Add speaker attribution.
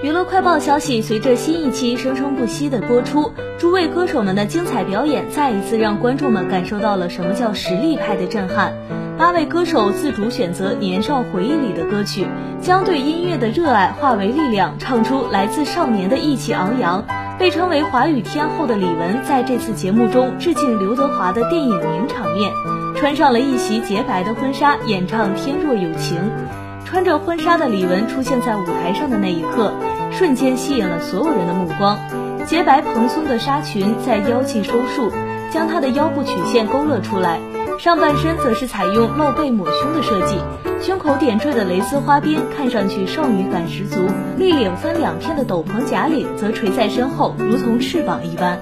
Speaker 1: 娱乐快报消息：随着新一期生生不息的播出，诸位歌手们的精彩表演再一次让观众们感受到了什么叫实力派的震撼。八位歌手自主选择年少回忆里的歌曲，将对音乐的热爱化为力量，唱出来自少年的意气昂扬。被称为华语天后的李玟，在这次节目中致敬刘德华的电影名场面，穿上了一袭洁白的婚纱，演唱《天若有情》。穿着婚纱的李玟出现在舞台上的那一刻，瞬间吸引了所有人的目光。洁白蓬松的纱裙在腰际收束，将她的腰部曲线勾勒出来；上半身则是采用露背抹胸的设计，胸口点缀的蕾丝花边看上去少女感十足。立领分两片的斗篷假领则垂在身后，如同翅膀一般。